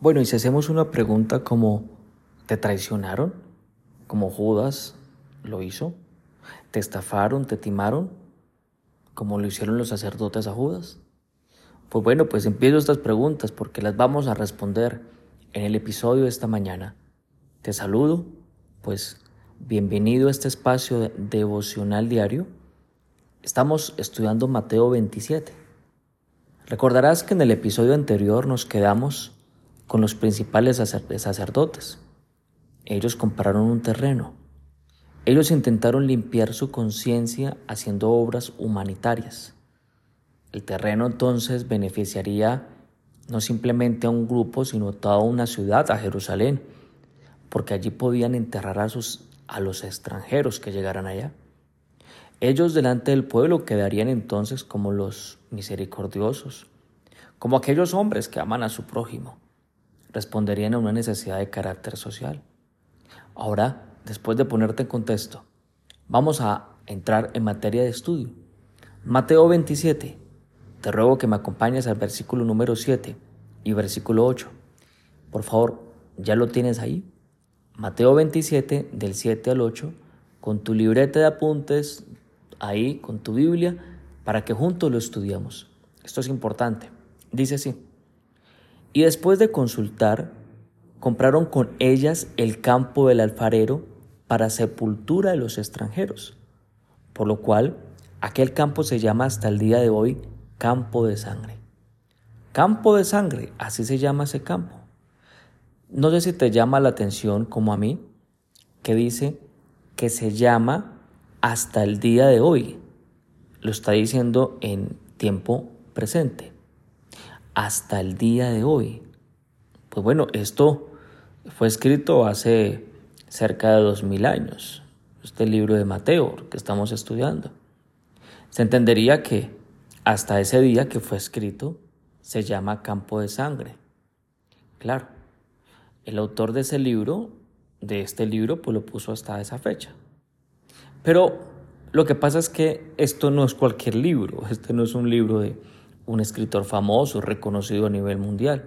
Bueno, y si hacemos una pregunta como, ¿te traicionaron? Como Judas lo hizo. ¿Te estafaron? ¿Te timaron? Como lo hicieron los sacerdotes a Judas. Pues bueno, pues empiezo estas preguntas porque las vamos a responder en el episodio de esta mañana. Te saludo, pues bienvenido a este espacio devocional diario. Estamos estudiando Mateo 27. Recordarás que en el episodio anterior nos quedamos con los principales sacerdotes. Ellos compraron un terreno. Ellos intentaron limpiar su conciencia haciendo obras humanitarias. El terreno entonces beneficiaría no simplemente a un grupo, sino a toda una ciudad, a Jerusalén, porque allí podían enterrar a, a los extranjeros que llegaran allá. Ellos delante del pueblo quedarían entonces como los misericordiosos, como aquellos hombres que aman a su prójimo responderían a una necesidad de carácter social. Ahora, después de ponerte en contexto, vamos a entrar en materia de estudio. Mateo 27. Te ruego que me acompañes al versículo número 7 y versículo 8. Por favor, ¿ya lo tienes ahí? Mateo 27, del 7 al 8, con tu libreta de apuntes, ahí, con tu Biblia, para que juntos lo estudiamos. Esto es importante. Dice así. Y después de consultar, compraron con ellas el campo del alfarero para sepultura de los extranjeros, por lo cual aquel campo se llama hasta el día de hoy campo de sangre. Campo de sangre, así se llama ese campo. No sé si te llama la atención como a mí, que dice que se llama hasta el día de hoy. Lo está diciendo en tiempo presente hasta el día de hoy. Pues bueno, esto fue escrito hace cerca de dos mil años. Este libro de Mateo que estamos estudiando. Se entendería que hasta ese día que fue escrito se llama campo de sangre. Claro, el autor de ese libro, de este libro, pues lo puso hasta esa fecha. Pero lo que pasa es que esto no es cualquier libro, este no es un libro de un escritor famoso, reconocido a nivel mundial.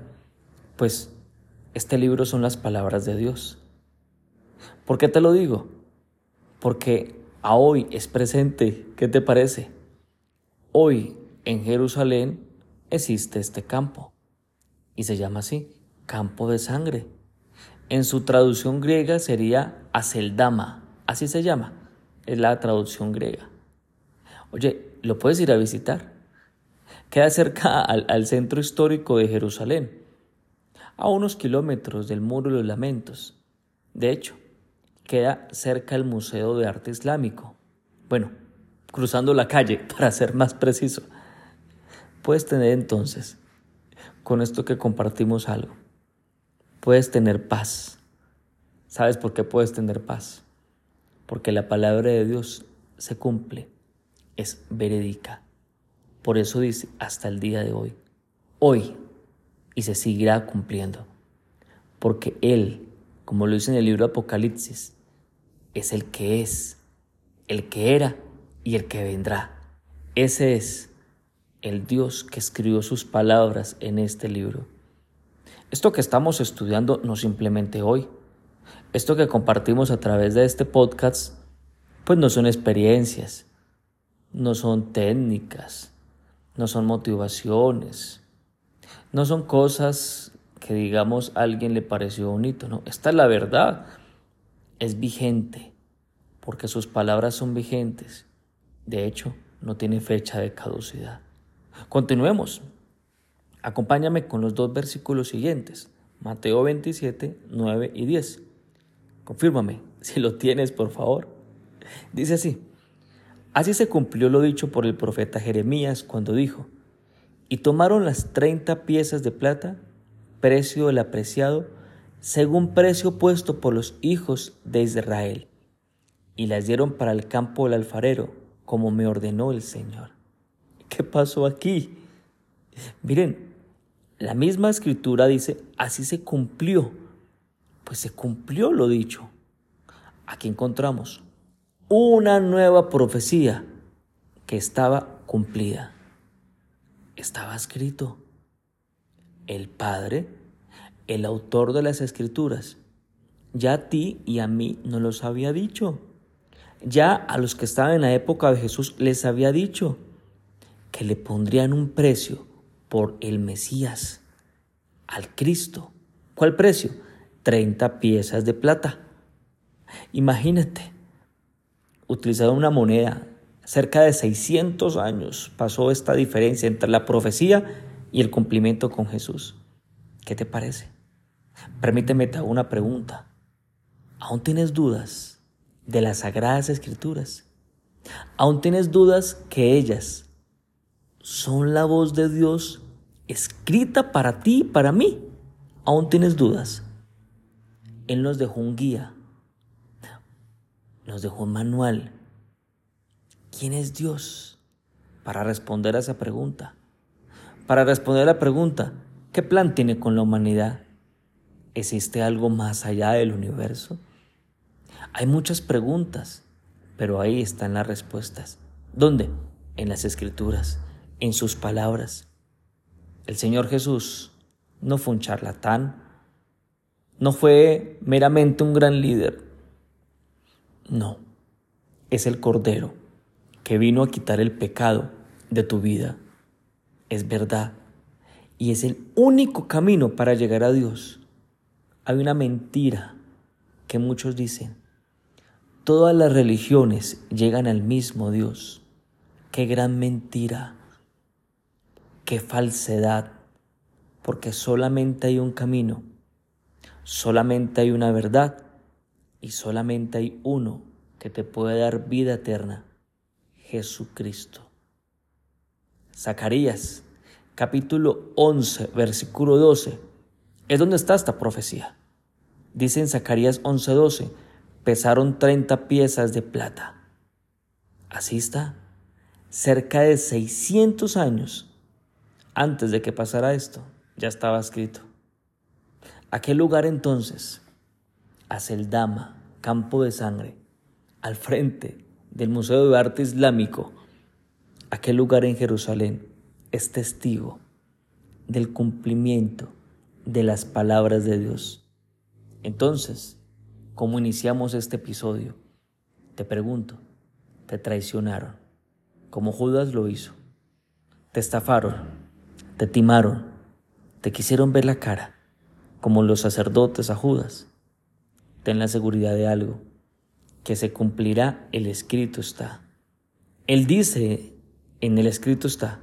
Pues este libro son las palabras de Dios. ¿Por qué te lo digo? Porque a hoy es presente. ¿Qué te parece? Hoy en Jerusalén existe este campo y se llama así, campo de sangre. En su traducción griega sería Aceldama, así se llama, es la traducción griega. Oye, ¿lo puedes ir a visitar? Queda cerca al, centro histórico de Jerusalén, a unos kilómetros del Muro de los Lamentos. De hecho, queda cerca al Museo de Arte Islámico. Bueno, cruzando la calle, para ser más preciso. Puedes tener entonces, con esto que compartimos algo, puedes tener paz. ¿Sabes por qué puedes tener paz? Porque la palabra de Dios se cumple, es verídica. Por eso dice, hasta el día de hoy. Hoy. Y se seguirá cumpliendo. Porque Él, como lo dice en el libro Apocalipsis, es el que es, el que era y el que vendrá. Ese es el Dios que escribió sus palabras en este libro. Esto que estamos estudiando no simplemente hoy. Esto que compartimos a través de este podcast, pues no son experiencias, no son técnicas, no son motivaciones, no son cosas que digamos a alguien le pareció bonito, no, esta es la verdad, es vigente, porque sus palabras son vigentes, de hecho, no tiene fecha de caducidad. Continuemos. Acompáñame con los dos versículos siguientes, Mateo 27, 9 y 10. Confírmame, si lo tienes, por favor. Dice así. Así se cumplió lo dicho por el profeta Jeremías cuando dijo, y tomaron las treinta piezas de plata, precio del apreciado, según precio puesto por los hijos de Israel, y las dieron para el campo del alfarero, como me ordenó el Señor. ¿Qué pasó aquí? Miren, la misma escritura dice, así se cumplió. Pues se cumplió lo dicho. Aquí encontramos una nueva profecía que estaba cumplida. Estaba escrito. El Padre el autor de las escrituras, ya a ti y a mí nos los había dicho. Ya a los que estaban en la época de Jesús les había dicho que le pondrían un precio por el Mesías, al Cristo. ¿Cuál precio? 30 piezas de plata. Imagínate, utilizando una moneda, cerca de 600 años pasó esta diferencia entre la profecía y el cumplimiento con Jesús. ¿Qué te parece? Permíteme te hago una pregunta. ¿Aún tienes dudas de las sagradas escrituras? ¿Aún tienes dudas que ellas son la voz de Dios escrita para ti y para mí? ¿Aún tienes dudas? Él nos dejó un guía, nos dejó un manual. ¿Quién es Dios? Para responder a esa pregunta. Para responder a la pregunta, ¿qué plan tiene con la humanidad? ¿Existe algo más allá del universo? Hay muchas preguntas, pero ahí están las respuestas. ¿Dónde? En las escrituras, en sus palabras. El Señor Jesús no fue un charlatán, no fue meramente un gran líder. No, es el Cordero que vino a quitar el pecado de tu vida. Es verdad. Y es el único camino para llegar a Dios. Hay una mentira que muchos dicen. Todas las religiones llegan al mismo Dios. Qué gran mentira. Qué falsedad. Porque solamente hay un camino Solamente hay una verdad y solamente hay uno que te puede dar vida eterna, Jesucristo. Zacarías, capítulo 11, versículo 12, es donde está esta profecía. Dice en Zacarías 11:12, pesaron 30 piezas de plata. Así está, cerca de 600 años antes de que pasara esto, ya estaba escrito. ¿A qué lugar entonces? A Celdama, campo de sangre, al frente del Museo de Arte Islámico. ¿A qué lugar en Jerusalén es testigo del cumplimiento de las palabras de Dios? Entonces, ¿cómo iniciamos este episodio? Te pregunto, te traicionaron, como Judas lo hizo. Te estafaron, te timaron, te quisieron ver la cara como los sacerdotes a Judas. Ten la seguridad de algo, que se cumplirá el escrito está. Él dice en el escrito está,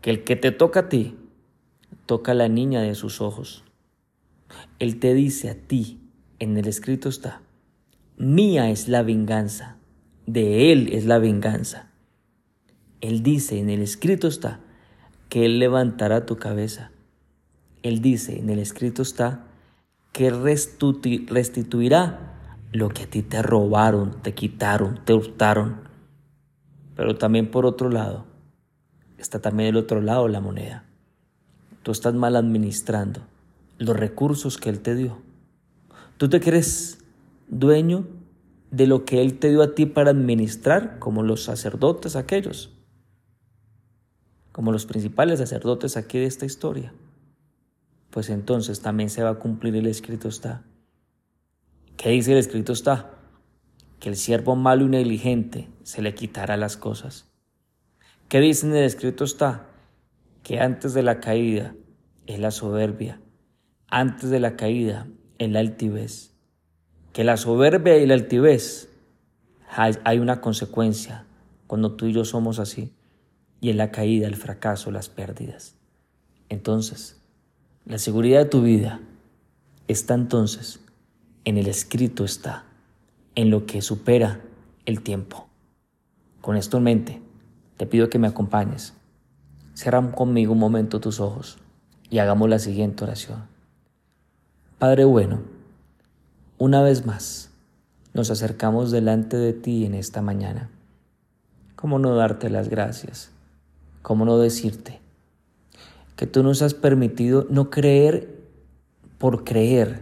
que el que te toca a ti, toca a la niña de sus ojos. Él te dice a ti, en el escrito está, mía es la venganza, de Él es la venganza. Él dice en el escrito está, que Él levantará tu cabeza él dice, en el escrito está, que restituirá lo que a ti te robaron, te quitaron, te hurtaron. Pero también por otro lado, está también el otro lado la moneda. Tú estás mal administrando los recursos que Él te dio. Tú te crees dueño de lo que Él te dio a ti para administrar, como los sacerdotes aquellos, como los principales sacerdotes aquí de esta historia pues entonces también se va a cumplir el escrito está. ¿Qué dice el escrito está? Que el siervo malo y negligente se le quitará las cosas. ¿Qué dice en el escrito está? Que antes de la caída es la soberbia, antes de la caída es la altivez. Que la soberbia y la altivez hay una consecuencia cuando tú y yo somos así, y en la caída, el fracaso, las pérdidas. Entonces, la seguridad de tu vida está entonces en el escrito está, en lo que supera el tiempo. Con esto en mente, te pido que me acompañes. Cierra conmigo un momento tus ojos y hagamos la siguiente oración. Padre bueno, una vez más nos acercamos delante de ti en esta mañana. ¿Cómo no darte las gracias? ¿Cómo no decirte? Que tú nos has permitido no creer por creer,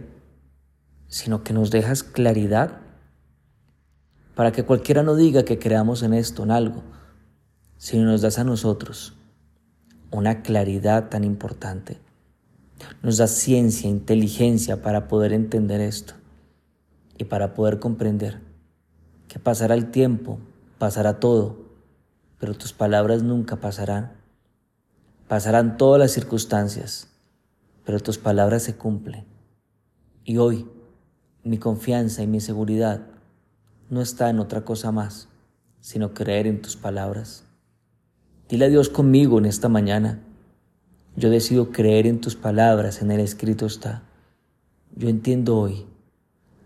sino que nos dejas claridad para que cualquiera no diga que creamos en esto, en algo, sino nos das a nosotros una claridad tan importante Nos da ciencia, inteligencia para poder entender esto y para poder comprender que pasará el tiempo, pasará todo, pero tus palabras nunca pasarán. Pasarán todas las circunstancias, pero tus palabras se cumplen. Y hoy mi confianza y mi seguridad no está en otra cosa más, sino creer en tus palabras. Dile a Dios conmigo en esta mañana. Yo decido creer en tus palabras, en el escrito está. Yo entiendo hoy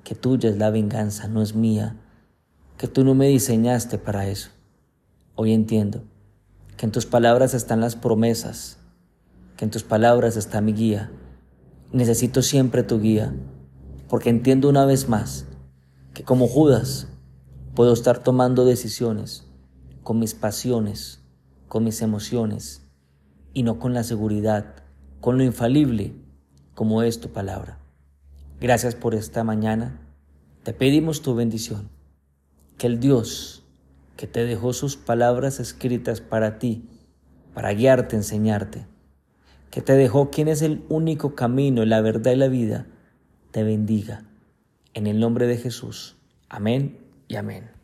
que tuya es la venganza, no es mía, que tú no me diseñaste para eso. Hoy entiendo que en tus palabras están las promesas, que en tus palabras está mi guía. Necesito siempre tu guía, porque entiendo una vez más que como Judas puedo estar tomando decisiones con mis pasiones, con mis emociones, y no con la seguridad, con lo infalible como es tu palabra. Gracias por esta mañana. Te pedimos tu bendición. Que el Dios que te dejó sus palabras escritas para ti, para guiarte, enseñarte, que te dejó quien es el único camino, la verdad y la vida, te bendiga. En el nombre de Jesús. Amén y amén.